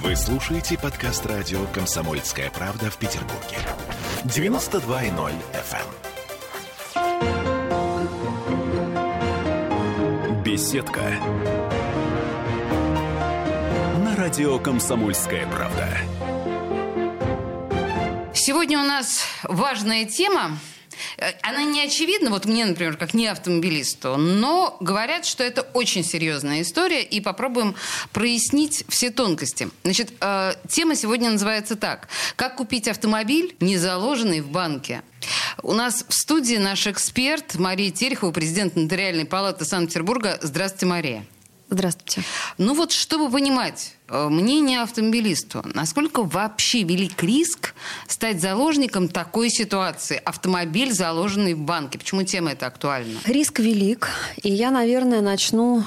Вы слушаете подкаст радио «Комсомольская правда» в Петербурге. 92.0 FM. эм. Беседка. На радио «Комсомольская правда». Сегодня у нас важная тема. Э, Она не очевидна, вот мне, например, как не автомобилисту, но говорят, что это очень серьезная история, и попробуем прояснить все тонкости. Значит, э, тема сегодня называется так. Как купить автомобиль, не заложенный в банке? У нас в студии наш эксперт Мария Терехова, президент Нотариальной палаты Санкт-Петербурга. Здравствуйте, Мария. Здравствуйте. Ну вот, чтобы понимать э, мнение автомобилисту, насколько вообще велик риск стать заложником такой ситуации? Автомобиль, заложенный в банке. Почему тема эта актуальна? Риск велик, и я, наверное, начну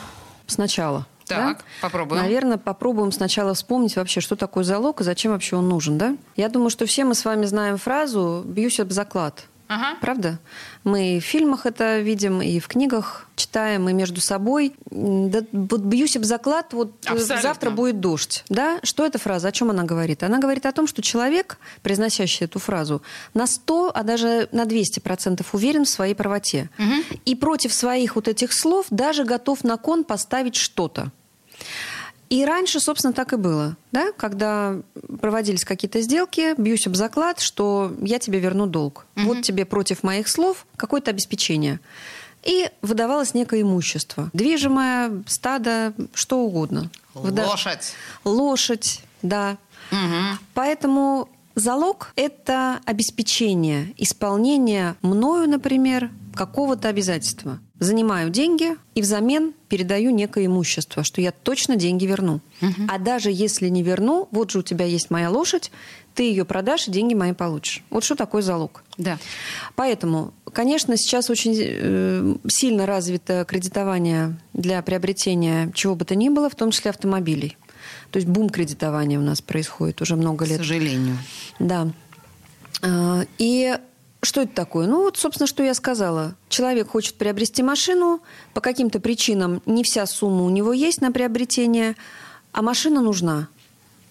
сначала. Так, да? попробуем. Наверное, попробуем сначала вспомнить вообще, что такое залог и зачем вообще он нужен, да? Я думаю, что все мы с вами знаем фразу «бьюсь об заклад». Ага. Правда? Мы в фильмах это видим, и в книгах читаем, и между собой. Да, вот бьюсь об заклад, вот э, Абсолютно. завтра будет дождь. Да? Что эта фраза? О чем она говорит? Она говорит о том, что человек, произносящий эту фразу, на 100, а даже на 200 процентов уверен в своей правоте. И против своих вот этих слов даже готов на кон поставить что-то. И раньше, собственно, так и было. Да? Когда проводились какие-то сделки, бьюсь об заклад, что я тебе верну долг. Вот тебе против моих слов какое-то обеспечение. И выдавалось некое имущество. Движимое, стадо, что угодно. Выда- Лошадь. Лошадь, да. Мгм. Поэтому залог – это обеспечение исполнения мною, например, какого-то обязательства. Занимаю деньги и взамен передаю некое имущество, что я точно деньги верну. А даже если не верну, вот же у тебя есть моя лошадь, ты ее продашь и деньги мои получишь. Вот что такое залог. Да. Поэтому, конечно, сейчас очень э, сильно развито кредитование для приобретения чего бы то ни было, в том числе автомобилей. То есть бум кредитования у нас происходит уже много К лет. сожалению. Да. А, И что это такое? Ну, вот, собственно, что я сказала. Человек хочет приобрести машину, по каким-то причинам не вся сумма у него есть на приобретение, а машина нужна.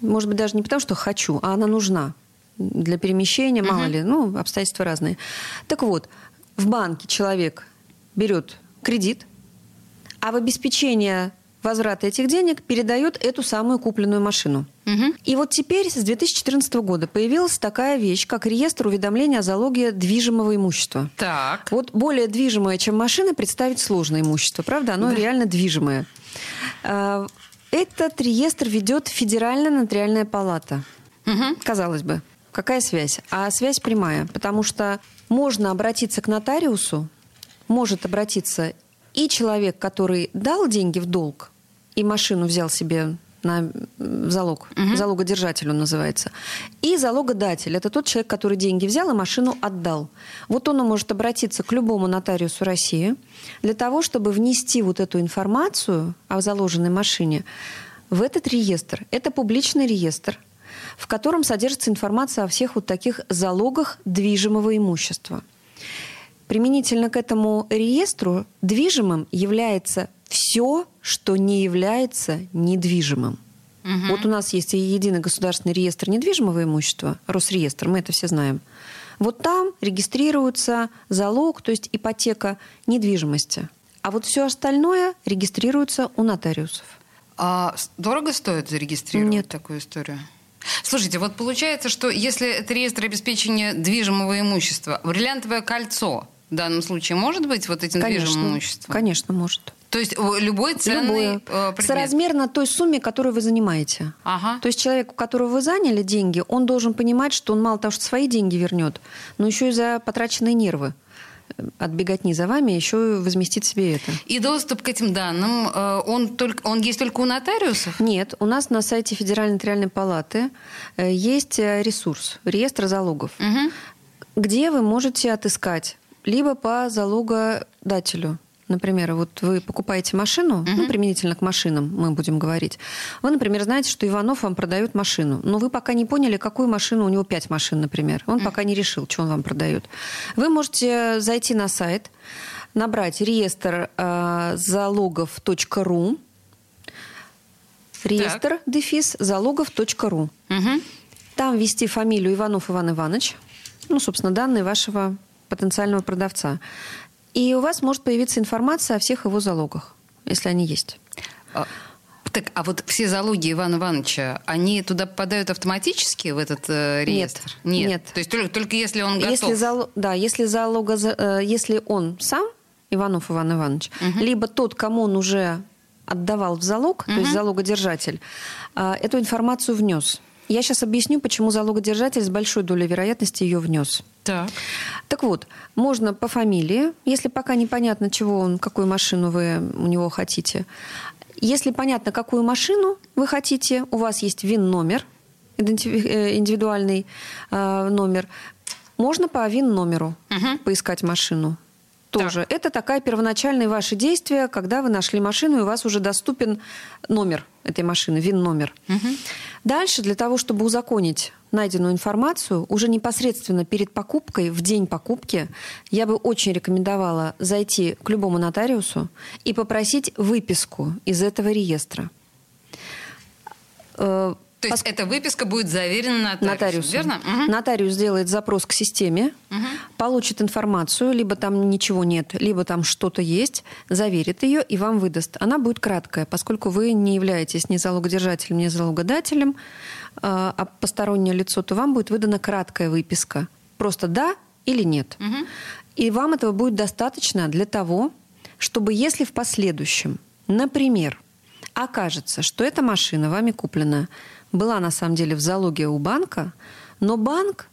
Может быть, даже не потому, что хочу, а она нужна для перемещения, мало ли, ну, обстоятельства разные. Так вот, в банке человек берет кредит, а в обеспечение возврата этих денег передает эту самую купленную машину. Мгм. И вот теперь с 2014 года появилась такая вещь, как реестр уведомления о залоге движимого имущества. Так. Вот более движимое, чем машина, представить сложно имущество, правда? Оно реально движимое. А, Этот реестр ведет Федеральная нотариальная палата. Мгм. Казалось бы, какая связь? А связь прямая, потому что можно обратиться к нотариусу, может обратиться и человек, который дал деньги в долг и машину взял себе на залог, залогодержатель он называется, и залогодатель. Это тот человек, который деньги взял и машину отдал. Вот он может обратиться к любому нотариусу России для того, чтобы внести вот эту информацию о заложенной машине в этот реестр. Это публичный реестр, в котором содержится информация о всех вот таких залогах движимого имущества. Применительно к этому реестру движимым является все, что не является недвижимым. Вот у нас есть и единый государственный реестр недвижимого имущества, Росреестр, мы это все знаем. Вот там регистрируется залог, то есть ипотека недвижимости. А вот все остальное регистрируется у нотариусов. А дорого стоит зарегистрировать Нет. такую историю? Слушайте, вот получается, что если это реестр обеспечения движимого имущества, бриллиантовое кольцо в данном случае может быть вот этим движимым имуществом? конечно, может. То есть любой ценный Любое. э, предмет? Соразмерно той сумме, которую вы занимаете. Ага. То есть человек, у которого вы заняли деньги, он должен понимать, что он мало того, что свои деньги вернет, но еще и за потраченные нервы э, от беготни за вами еще и возместит себе это. И доступ к этим данным, э, он, только, он есть только у нотариусов? Нет, у нас на сайте Федеральной нотариальной палаты есть ресурс, реестр залогов, Мгм. где вы можете отыскать либо по залогодателю. Например, вот вы покупаете машину, ну, применительно к машинам мы будем говорить. Вы, например, знаете, что Иванов вам продает машину, но вы пока не поняли, какую машину, у него пять машин, например. Он пока не решил, что он вам продает. Вы можете зайти на сайт, набрать реестр э, залогов.ру, реестр, дефис, залогов.ру. Мгм. Там ввести фамилию Иванов Иван Иванович, ну, собственно, данные вашего потенциального продавца. И у вас может появиться информация о всех его залогах, если они есть. А, Так, а вот все залоги Ивана Ивановича, они туда попадают автоматически в этот э, реестр? Нет. То есть только, только если он готов? Если, зал- да, если, залога, за- э, если он сам, Иванов Иван Иванович, либо тот, кому он уже отдавал в залог, то есть залогодержатель, а, эту информацию внес. Я сейчас объясню, почему залогодержатель с большой долей вероятности ее внес. Так. Так вот, можно по фамилии, если пока непонятно, чего он, какую машину вы у него хотите. Если понятно, какую машину вы хотите, у вас есть ВИН-номер, э, индивидуальный э, номер, можно по ВИН-номеру Мгм. поискать машину. Тоже. Это такая первоначальные ваши действия, когда вы нашли машину, и у вас уже доступен номер этой машины, ВИН-номер. Дальше, для того, чтобы узаконить найденную информацию, уже непосредственно перед покупкой, в день покупки, я бы очень рекомендовала зайти к любому нотариусу и попросить выписку из этого реестра. То есть эта выписка будет заверена нотариусом, нотариусу. верно? Мгм. Нотариус сделает запрос к системе, получит информацию, либо там ничего нет, либо там что-то есть, заверит ее и вам выдаст. Она будет краткая, поскольку вы не являетесь ни залогодержателем, ни залогодателем, э, а постороннее лицо, то вам будет выдана краткая выписка. Просто да или нет. И вам этого будет достаточно для того, чтобы если в последующем, например, окажется, что эта машина вами куплена была на самом деле в залоге у банка, но банк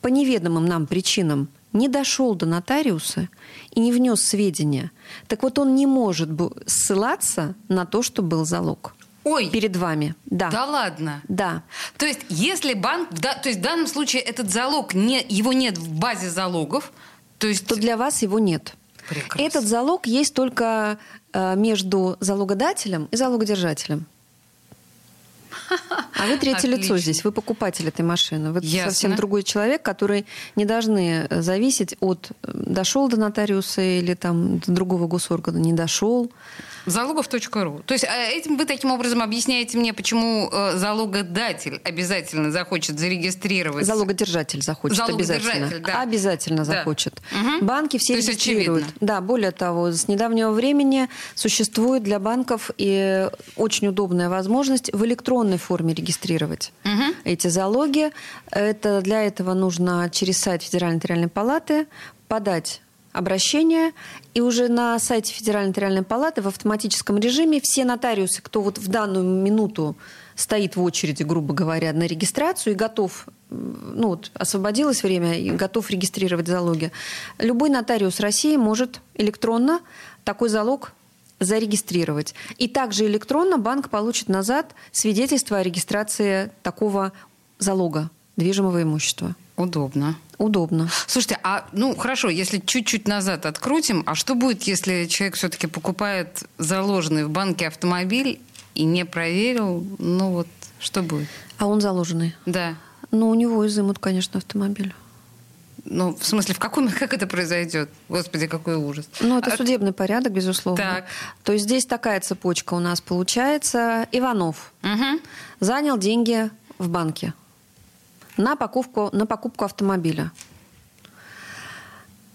по неведомым нам причинам не дошел до нотариуса и не внес сведения, так вот он не может ссылаться на то, что был залог Ой, перед вами. Да. да ладно. Да. То есть, если банк, да, то есть в данном случае этот залог, не, его нет в базе залогов, то есть... то для вас его нет. Прекрасно. Этот залог есть только э, между залогодателем и залогодержателем. А вы третье лицо Отлично. здесь, вы покупатель этой машины. Вы Ясно. совсем другой человек, который не должны э, зависеть от э, дошел до нотариуса или там до другого госоргана, не дошел. Залогов.ру. То есть э, этим вы таким образом объясняете мне, почему э, залогодатель обязательно захочет зарегистрировать. Залогодержатель захочет Залогодержатель, обязательно. да. Обязательно Да. захочет. Мгм. Банки все То есть регистрируют. очевидно. Да, более того, с недавнего времени существует для банков и очень удобная возможность в электронной форме регистрировать Мгм. эти залоги. Это, для этого нужно через сайт Федеральной нотариальной палаты подать обращение, и уже на сайте Федеральной нотариальной палаты в автоматическом режиме все нотариусы, кто вот в данную минуту стоит в очереди, грубо говоря, на регистрацию и готов, ну вот освободилось время и готов регистрировать залоги, любой нотариус России может электронно такой залог зарегистрировать. И также электронно банк получит назад свидетельство о регистрации такого залога движимого имущества. Удобно. Удобно. Слушайте, а ну хорошо, если чуть-чуть назад открутим, а что будет, если человек все-таки покупает заложенный в банке автомобиль и не проверил? Ну вот, что будет? А он заложенный. Да. Ну, у него изымут, конечно, автомобиль. Ну, в смысле, в каком, как это произойдет? Господи, какой ужас. Ну, это А- судебный порядок, безусловно. Так. То есть здесь такая цепочка у нас получается. Иванов Мгм. занял деньги в банке на покупку, на покупку автомобиля.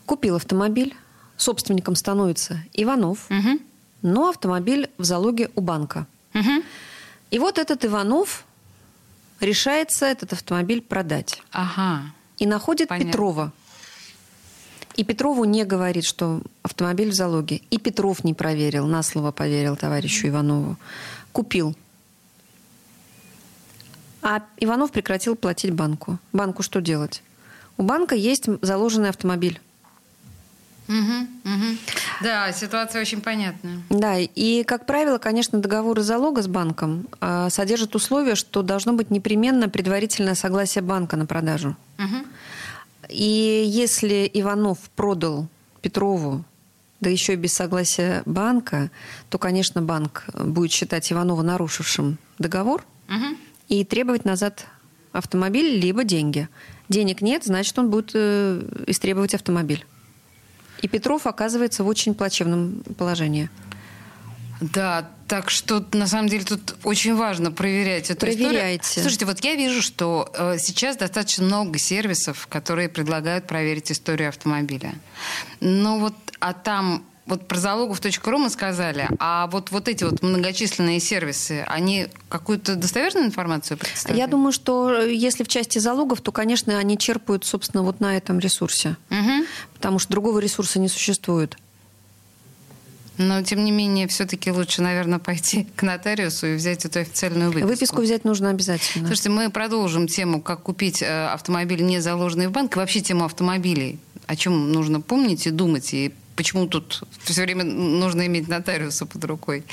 Купил автомобиль, собственником становится Иванов, Мгм. но автомобиль в залоге у банка. Мгм. И вот этот Иванов решается этот автомобиль продать. Ага. И находит Понятно. Петрова. И Петрову не говорит, что автомобиль в залоге. И Петров не проверил, на слово поверил товарищу Иванову. Купил. А Иванов прекратил платить банку. Банку что делать? У банка есть заложенный автомобиль. Мгм. Мгм. Да, ситуация очень понятная. Да, и, как правило, конечно, договоры залога с банком а, содержат условие, что должно быть непременно предварительное согласие банка на продажу. Мгм. И если Иванов продал Петрову, да еще и без согласия банка, то, конечно, банк будет считать Иванова нарушившим договор Мгм. И требовать назад автомобиль либо деньги. Денег нет, значит, он будет э, истребовать автомобиль. И Петров оказывается в очень плачевном положении. Да, так что на самом деле тут очень важно проверять эту Проверяйте. историю. Слушайте, вот я вижу, что э, сейчас достаточно много сервисов, которые предлагают проверить историю автомобиля. Ну вот, а там вот про залогов.ру мы сказали, а вот, вот эти вот многочисленные сервисы, они какую-то достоверную информацию представляют? Я думаю, что э, если в части залогов, то, конечно, они черпают, собственно, вот на этом ресурсе. Угу. Потому что другого ресурса не существует. Но, тем не менее, все-таки лучше, наверное, пойти к нотариусу и взять эту официальную выписку. Выписку взять нужно обязательно. Слушайте, мы продолжим тему, как купить э, автомобиль, не заложенный в банк, и вообще тему автомобилей. О чем нужно помнить и думать, и почему тут все время нужно иметь нотариуса под рукой.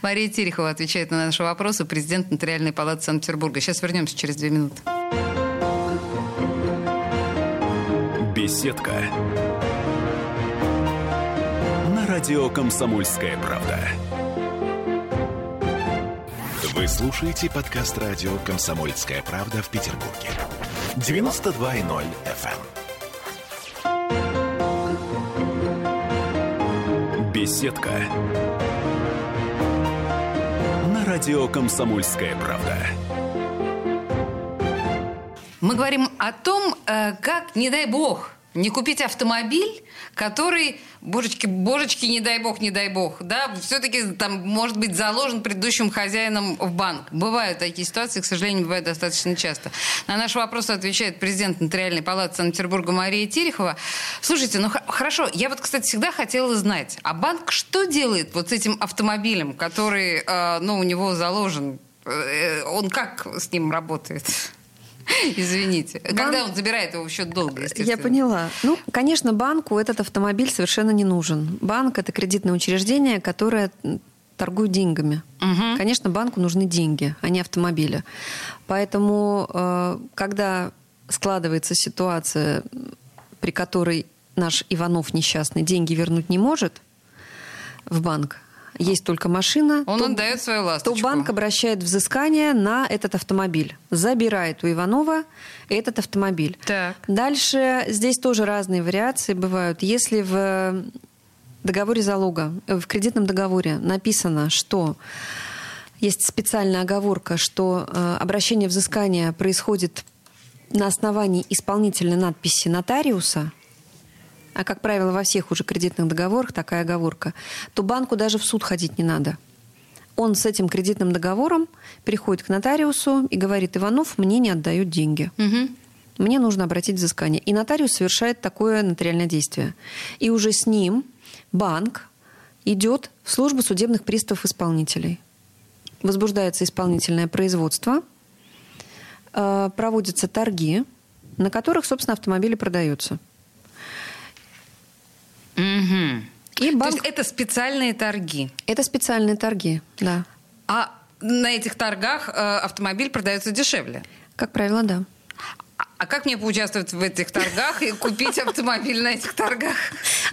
Мария Терехова отвечает на наши вопросы, президент Нотариальной палаты Санкт-Петербурга. Сейчас вернемся через две минуты. Беседка. На радио «Комсомольская правда». Вы слушаете подкаст радио «Комсомольская правда» в Петербурге. 92.0 FM. Беседка. На радио «Комсомольская правда». Мы говорим о том, э, как, не дай бог, не купить автомобиль, который, божечки, божечки, не дай бог, не дай бог, да, все-таки там может быть заложен предыдущим хозяином в банк. Бывают такие ситуации, к сожалению, бывают достаточно часто. На наш вопрос отвечает президент Нотариальной палаты Санкт-Петербурга Мария Терехова. Слушайте, ну хорошо, я вот, кстати, всегда хотела знать, а банк что делает вот с этим автомобилем, который, э, ну, у него заложен? Э, он как с ним работает? Извините. Банк... Когда он забирает его в счет долга, естественно. Я поняла. Ну, конечно, банку этот автомобиль совершенно не нужен. Банк – это кредитное учреждение, которое торгует деньгами. Угу. Конечно, банку нужны деньги, а не автомобили. Поэтому, э, когда складывается ситуация, при которой наш Иванов несчастный деньги вернуть не может в банк, есть только машина, он то, отдает свою ласточку. то банк обращает взыскание на этот автомобиль. Забирает у Иванова этот автомобиль. Так. Дальше здесь тоже разные вариации бывают. Если в договоре залога, в кредитном договоре написано, что есть специальная оговорка, что э, обращение взыскания происходит на основании исполнительной надписи нотариуса – а, как правило, во всех уже кредитных договорах такая оговорка, то банку даже в суд ходить не надо. Он с этим кредитным договором приходит к нотариусу и говорит, Иванов, мне не отдают деньги. Угу. Мне нужно обратить взыскание. И нотариус совершает такое нотариальное действие. И уже с ним банк идет в службу судебных приставов исполнителей. Возбуждается исполнительное производство, э, проводятся торги, на которых, собственно, автомобили продаются. Угу. И банк... То есть это специальные торги? Это специальные торги, да. А на этих торгах э, автомобиль продается дешевле? Как правило, да. А, а как мне поучаствовать в этих торгах и купить автомобиль на этих торгах?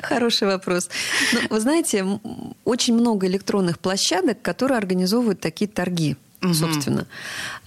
Хороший вопрос. Ну, вы знаете, очень много электронных площадок, которые организовывают такие торги, собственно.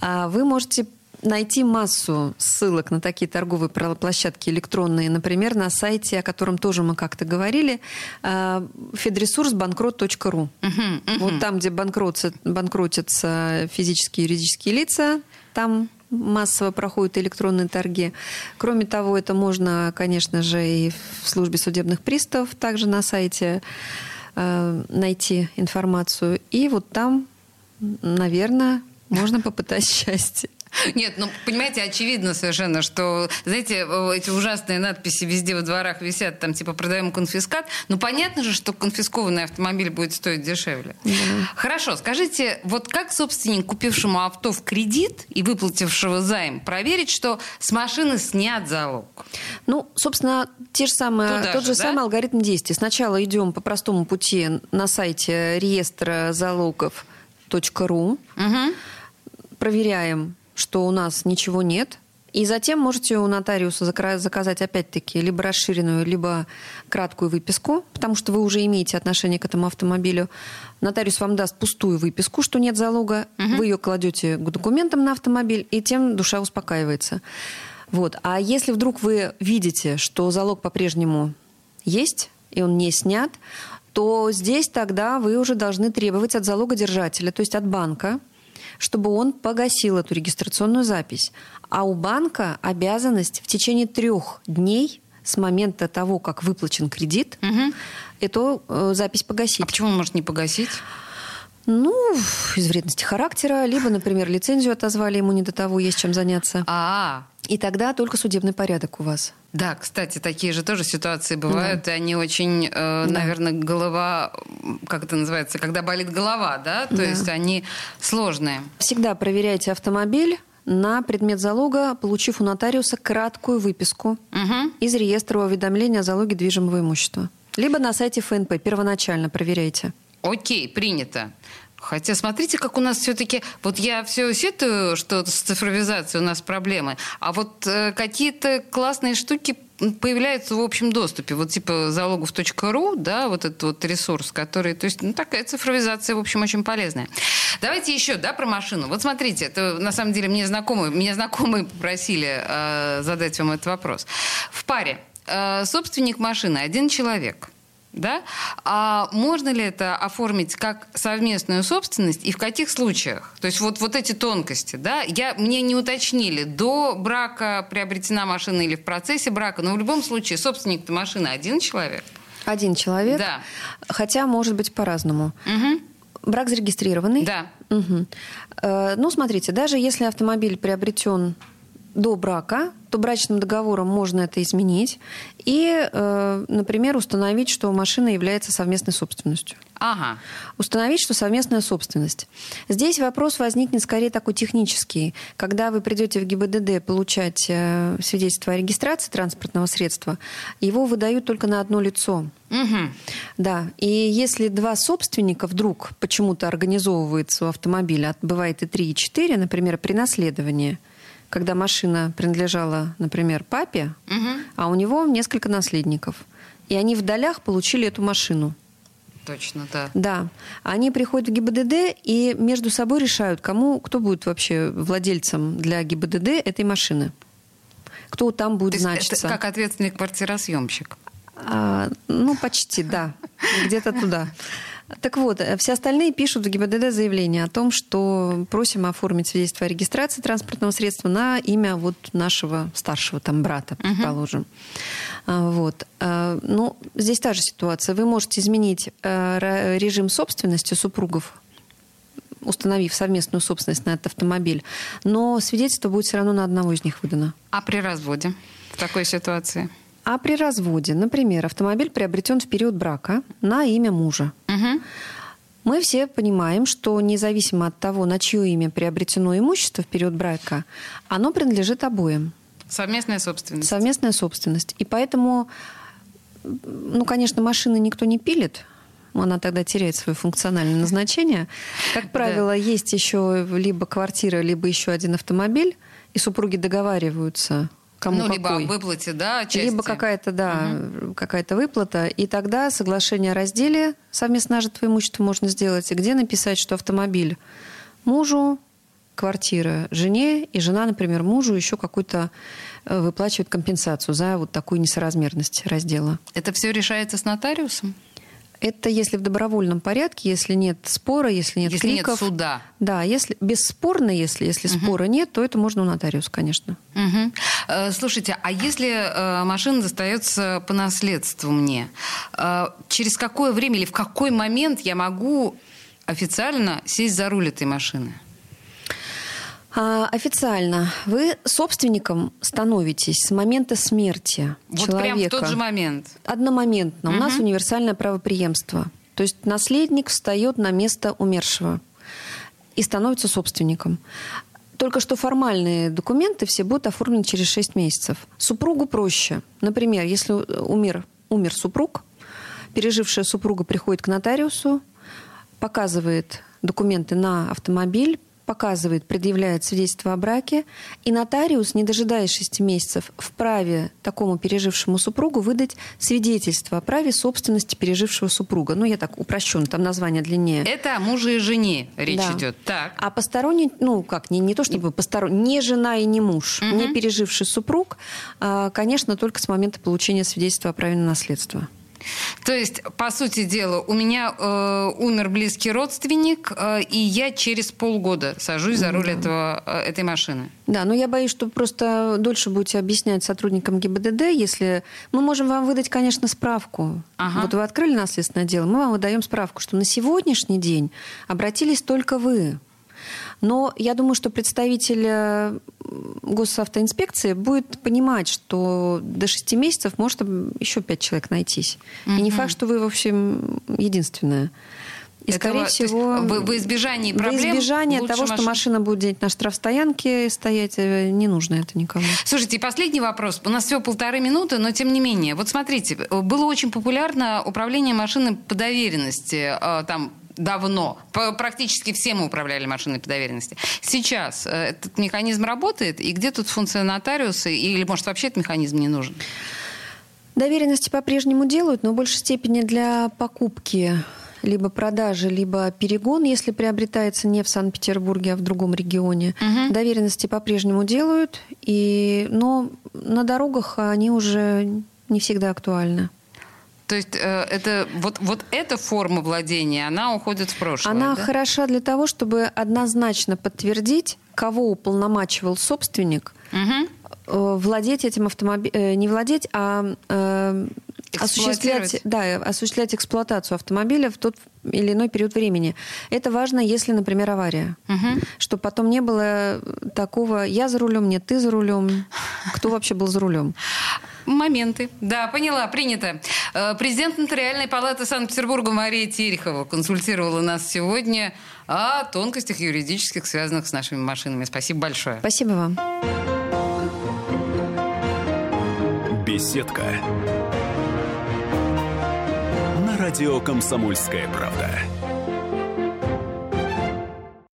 А вы можете найти массу ссылок на такие торговые площадки электронные, например, на сайте, о котором тоже мы как-то говорили, э, федресурсбанкрот.ру. Uh-huh, uh-huh. Вот там, где банкротятся, банкротятся физические и юридические лица, там массово проходят электронные торги. Кроме того, это можно, конечно же, и в службе судебных приставов также на сайте э, найти информацию. И вот там, наверное, можно попытать счастье. Нет, ну, понимаете, очевидно совершенно, что, знаете, эти ужасные надписи везде во дворах висят, там, типа, продаем конфискат. Ну, понятно же, что конфискованный автомобиль будет стоить дешевле. Да. Хорошо, скажите, вот как собственник, купившему авто в кредит и выплатившего займ, проверить, что с машины снят залог? Ну, собственно, те же самые, Туда тот же, же да? самый алгоритм действий. Сначала идем по простому пути на сайте реестра залогов .ру, угу. проверяем что у нас ничего нет. И затем можете у нотариуса заказать опять-таки либо расширенную, либо краткую выписку, потому что вы уже имеете отношение к этому автомобилю. Нотариус вам даст пустую выписку, что нет залога. Угу. Вы ее кладете к документам на автомобиль, и тем душа успокаивается. Вот. А если вдруг вы видите, что залог по-прежнему есть, и он не снят, то здесь тогда вы уже должны требовать от залогодержателя, то есть от банка, чтобы он погасил эту регистрационную запись. А у банка обязанность в течение трех дней с момента того, как выплачен кредит, Мгм. эту э, запись погасить. А почему он может не погасить? Ну, из вредности характера, либо, например, лицензию отозвали, ему не до того, есть чем заняться. А, И тогда только судебный порядок у вас. да, кстати, такие же тоже ситуации бывают, и они очень, э, наверное, голова, как это называется, когда болит голова, да? То Да. есть они сложные. Всегда проверяйте автомобиль на предмет залога, получив у нотариуса краткую выписку Мгм. из реестра уведомления о залоге движимого имущества. Либо на сайте ФНП первоначально проверяйте. Окей, принято. Хотя смотрите, как у нас все-таки... Вот я все сетую, что с цифровизацией у нас проблемы, а вот э, какие-то классные штуки появляются в общем доступе. Вот типа залогов.ру, да, вот этот вот ресурс, который... То есть, ну, такая цифровизация, в общем, очень полезная. Давайте еще, да, про машину. Вот смотрите, это на самом деле мне знакомые, меня знакомые попросили э, задать вам этот вопрос. В паре э, собственник машины один человек – да? А можно ли это оформить как совместную собственность и в каких случаях? То есть вот, вот эти тонкости, да? Я, мне не уточнили, до брака приобретена машина или в процессе брака, но в любом случае собственник-то машины один человек. Один человек, Да. хотя может быть по-разному. Мгм. Брак зарегистрированный. Да. Э, Ну, смотрите, даже если автомобиль приобретен до брака, то брачным договором можно это изменить и, э, например, установить, что машина является совместной собственностью. Ага. Установить, что совместная собственность. Здесь вопрос возникнет скорее такой технический. Когда вы придете в ГИБДД получать э, свидетельство о регистрации транспортного средства, его выдают только на одно лицо. Мгм. Да, и если два собственника вдруг почему-то организовывается у автомобиля, а бывает и три, и четыре, например, при наследовании, когда машина принадлежала, например, папе, Мгм. а у него несколько наследников, и они в долях получили эту машину. Точно, да. Да, они приходят в ГИБДД и между собой решают, кому, кто будет вообще владельцем для ГИБДД этой машины. Кто там будет То есть значиться. это как ответственный квартиросъемщик. А, ну, почти, да. Где-то туда. Так вот, э, все остальные пишут в ГИБДД заявление о том, что просим оформить свидетельство о регистрации транспортного средства на имя вот нашего старшего там брата, предположим. А, Вот. А, Ну, здесь та же ситуация. Вы можете изменить э, режим собственности супругов установив совместную собственность на этот автомобиль, но свидетельство будет все равно на одного из них выдано. А при разводе в такой ситуации? А при разводе, например, автомобиль приобретен в период брака на имя мужа. Мгм. Мы все понимаем, что независимо от того, на чье имя приобретено имущество в период брака, оно принадлежит обоим. Совместная собственность. Совместная собственность. И поэтому, ну, конечно, машины никто не пилит, она тогда теряет свое функциональное назначение. Как правило, есть еще либо квартира, либо еще один автомобиль, и супруги договариваются, кому ну, либо какой. выплате, да, части. Либо какая-то, да, какая-то выплата, и тогда соглашение о разделе совместно нажитого имущества можно сделать, где написать, что автомобиль мужу, квартира жене, и жена, например, мужу еще какую-то э, выплачивает компенсацию за вот такую несоразмерность раздела. Это все решается с нотариусом? Это если в добровольном порядке, если нет спора, если нет Если нет криков. суда. Да, если бесспорно, если, если спора нет, то это можно у нотариуса, конечно. Э, Слушайте, а если э, машина достается по наследству мне, э, через какое время или в какой момент я могу официально сесть за руль этой машины? А, официально вы собственником становитесь с момента смерти Вот человека. прям в тот же момент. Одномоментно. У нас универсальное правопреемство. То есть наследник встает на место умершего и становится собственником. Только что формальные документы все будут оформлены через 6 месяцев. Супругу проще. Например, если умер, умер супруг, пережившая супруга приходит к нотариусу, показывает документы на автомобиль, показывает, предъявляет свидетельство о браке, и нотариус, не дожидаясь 6 месяцев, вправе такому пережившему супругу выдать свидетельство о праве собственности пережившего супруга. Ну, я так упрощенно, там название длиннее. Это о муже и жене речь Да. идет. Так. А посторонний, ну как, не, не то чтобы посторонний, не жена и не муж, Мгм. не переживший супруг, а, конечно, только с момента получения свидетельства о праве на наследство. То есть, по сути дела, у меня э, умер близкий родственник, э, и я через полгода сажусь за руль этого, э, этой машины. Да, но я боюсь, что просто дольше будете объяснять сотрудникам ГИБДД, если... Мы можем вам выдать, конечно, справку. Ага. Вот вы открыли наследственное дело, мы вам выдаем справку, что на сегодняшний день обратились только вы. Но я думаю, что представитель э, госавтоинспекции будет понимать, что до шести месяцев может еще пять человек найтись. И не факт, что вы, в общем, единственная. И, Это скорее всего, во избежание во проблем избежание лучше того, что машин- машина будет на штрафстоянке стоять, э, не нужно это никому. Слушайте, и последний вопрос. У нас всего полторы минуты, но тем не менее. Вот смотрите, было очень популярно управление машиной по доверенности. э, Там давно. Практически все мы управляли машиной по доверенности. Сейчас э, этот механизм работает, и где тут функция нотариуса, или, может, вообще этот механизм не нужен? Доверенности по-прежнему делают, но в большей степени для покупки либо продажи, либо перегон, если приобретается не в Санкт-Петербурге, а в другом регионе. Мгм. Доверенности по-прежнему делают, и, но на дорогах они уже не всегда актуальны. То есть э, это, вот, вот эта форма владения, она уходит в прошлое, Она да? хороша для того, чтобы однозначно подтвердить, кого уполномачивал собственник э, владеть этим автомобилем, не владеть, а э, осуществлять, да, осуществлять эксплуатацию автомобиля в тот или иной период времени. Это важно, если, например, авария. Мгм. Чтобы потом не было такого «я за рулем», «нет, ты за рулем». Кто вообще был за рулем? Моменты. Да, поняла, принято. Э, Президент Нотариальной палаты Санкт-Петербурга Мария Терехова консультировала нас сегодня о тонкостях юридических, связанных с нашими машинами. Спасибо большое. Спасибо вам. Беседка. На радио «Комсомольская правда».